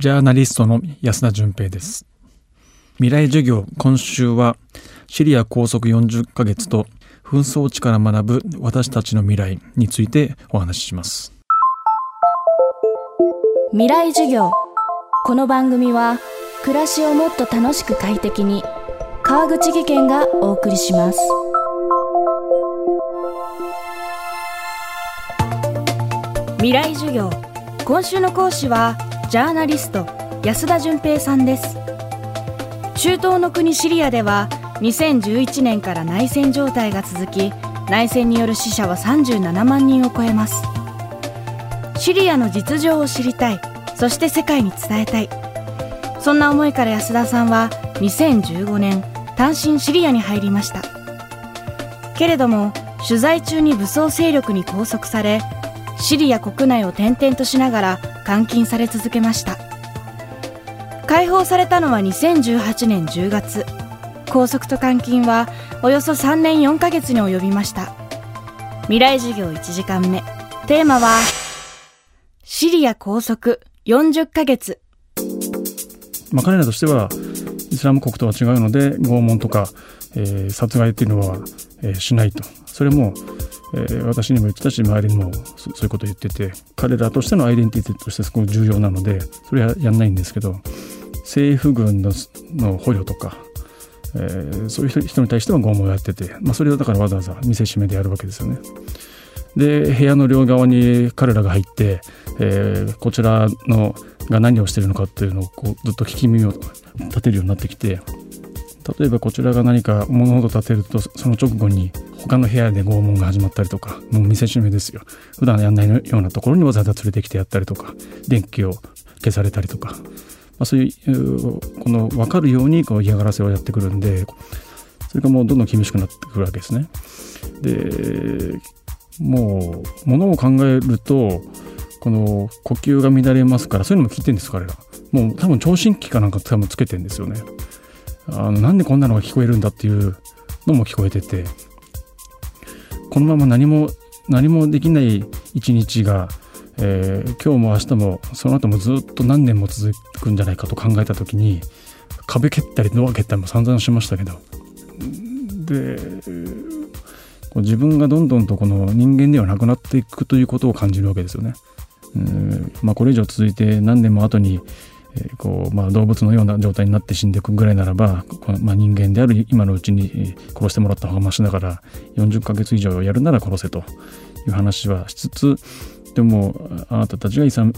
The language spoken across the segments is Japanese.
ジャーナリストの安田純平です。未来授業今週はシリア拘束40ヶ月と紛争地から学ぶ私たちの未来についてお話しします。未来授業。この番組は暮らしをもっと楽しく快適に川口義賢がお送りします。未来授業。今週の講師はジャーナリスト安田純平さんです。中東の国シリアでは2011年から内戦状態が続き内戦による死者は37万人を超えます。シリアの実情を知りたい。そして世界に伝えたい。そんな思いから安田さんは2015年単身シリアに入りました。けれども取材中に武装勢力に拘束されシリア国内を転々としながら監禁され続けました。解放されたのは2018年10月。拘束と監禁はおよそ3年4ヶ月に及びました。未来授業1時間目。テーマはシリア拘束40ヶ月。まあ、彼らとしてはイスラム国とは違うので拷問とか、えー、殺害っていうのは、えー、しないとそれも、えー、私にも言ってたし周りにもそういうことを言ってて彼らとしてのアイデンティティとしてすごく重要なのでそれはやんないんですけど政府軍の捕虜とか、えー、そういう人に対しては拷問をやってて、まあ、それをだからわざわざ見せしめでやるわけですよね。で部屋の両側に彼らが入って、えー、こちらのが何をしてるのかっていうのをこうずっと聞き耳を立てるようになってきて例えばこちらが何か物事を立てるとその直後に他の部屋で拷問が始まったりとかもう見せしめですよ普段やんないようなところにわざわざ連れてきてやったりとか電気を消されたりとか、まあ、そういうこの分かるようにこう嫌がらせをやってくるんでそれがもうどんどん厳しくなってくるわけですね。でもうものを考えるとこの呼吸が乱れますからそういうのも聞いてるんです彼ら。もう多分聴診器かなんか多分つけてんですよね。あのなんでこんなのが聞こえるんだっていうのも聞こえてて。このまま何も何もできない一日が、えー、今日も明日もその後もずっと何年も続くんじゃないかと考えた時に壁蹴ったりドア蹴ったりも散々しましたけど。で自分がどんどんとこの人間ではなくなっていくということを感じるわけですよね。まあ、これ以上続いて何年も後に、えー、こうまあ、動物のような状態になって死んでいくぐらいならば、まあ、人間である今のうちに殺してもらった方がマシだから40ヶ月以上やるなら殺せという話はしつつでもあなたたちがイスラム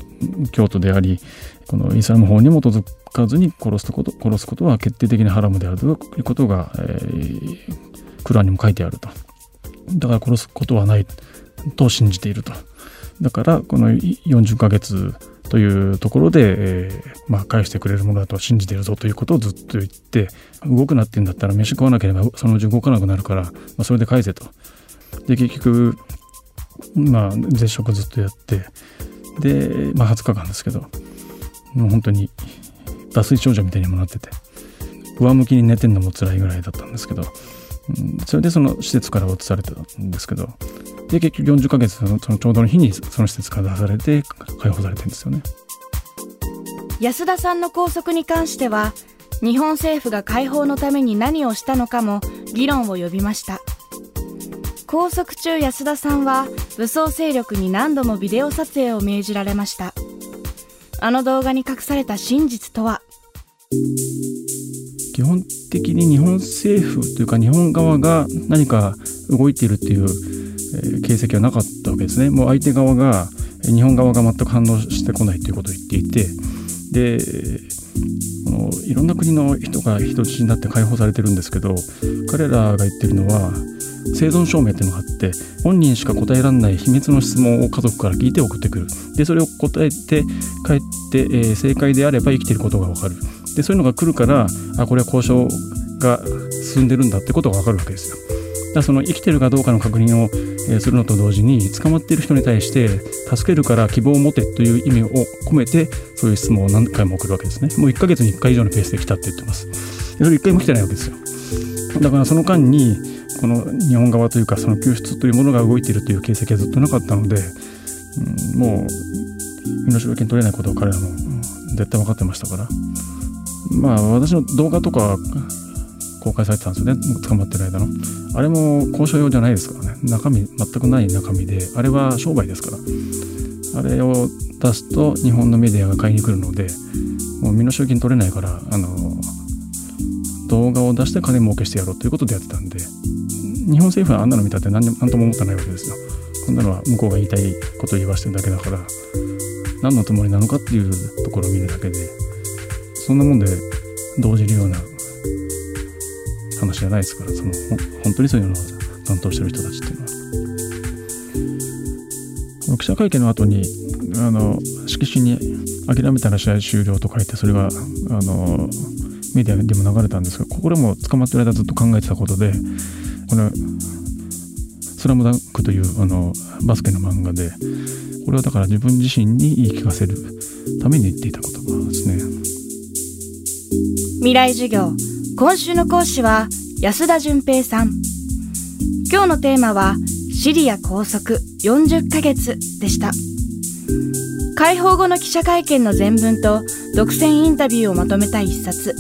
教徒でありこのイスラム法に基づかずに殺すこと殺すことは決定的にハラムであるということが、えー、クランにも書いてあるとだから殺すことはないと信じていると。だからこの40ヶ月というところで、えー、まあ、返してくれるものだと信じてるぞということをずっと言って動くなってんだったら飯食わなければそのうち動かなくなるから、まあ、それで返せと。で結局まあ絶食ずっとやってで、まあ、20日間ですけどもう本当に脱水症状みたいにもなってて上向きに寝てんのも辛いぐらいだったんですけど、うん、それでその施設から移されてたんですけどで結局40ヶ月そのちょうどの日にその施設から出されて解放されてるんですよね。安田さんの拘束に関しては日本政府が解放のために何をしたのかも議論を呼びました。拘束中安田さんは武装勢力に何度もビデオ撮影を命じられました。あの動画に隠された真実とは？基本的に日本政府というか日本側が何か動いているっていう形跡はなかったわけですね。もう相手側が日本側が全く反応してこないということを言っていてでこのいろんな国の人が人質になって解放されてるんですけど彼らが言ってるのは生存証明っていうのがあって本人しか答えられない秘密の質問を家族から聞いて送ってくるでそれを答えて帰って、えー、正解であれば生きてることが分かるでそういうのが来るからあこれは交渉が進んでるんだってことが分かるわけですよ。だその生きてるかどうかの確認をするのと同時に捕まっている人に対して助けるから希望を持てという意味を込めてそういう質問を何回も送るわけですね。もう1ヶ月に1回以上のペースで来たって言ってます。それ1回も来てないわけですよ。だからその間にこの日本側というかその救出というものが動いているという形跡はずっとなかったので、うん、もう身代金取れないことは彼らも絶対分かってましたから。まあ私の動画とか公開されてたんですよね。捕まってる間の。あれも交渉用じゃないですからね。中身全くない中身で。あれは商売ですから。あれを出すと日本のメディアが買いに来るのでもう身の集金取れないからあの動画を出して金儲けしてやろうということでやってたんで日本政府はあんなの見たって何何とも思ってないわけですよ。こんなのは向こうが言いたいことを言わせてるだけだから何のつもりなのかっていうところを見るだけでそんなもんで動じるような話じゃないですからその本当にそういうのを担当してる人たちっていうのは。記者会見の後にあの色紙に「諦めたら試合終了」と書いてそれがあのメディアでも流れたんですがこれも捕まってる間ずっと考えてたことでこの「スラムダンクというあのバスケの漫画でこれはだから自分自身に言い聞かせるために言っていた言葉ですね未来授業。今週の講師は安田純平さん。今日のテーマはシリア拘束。40ヶ月でした。解放後の記者会見の全文と独占インタビューをまとめた一冊。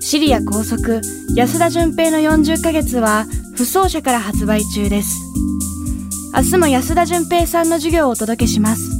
シリア拘束。安田純平の40ヶ月は不走者から発売中です。明日も安田純平さんの授業をお届けします。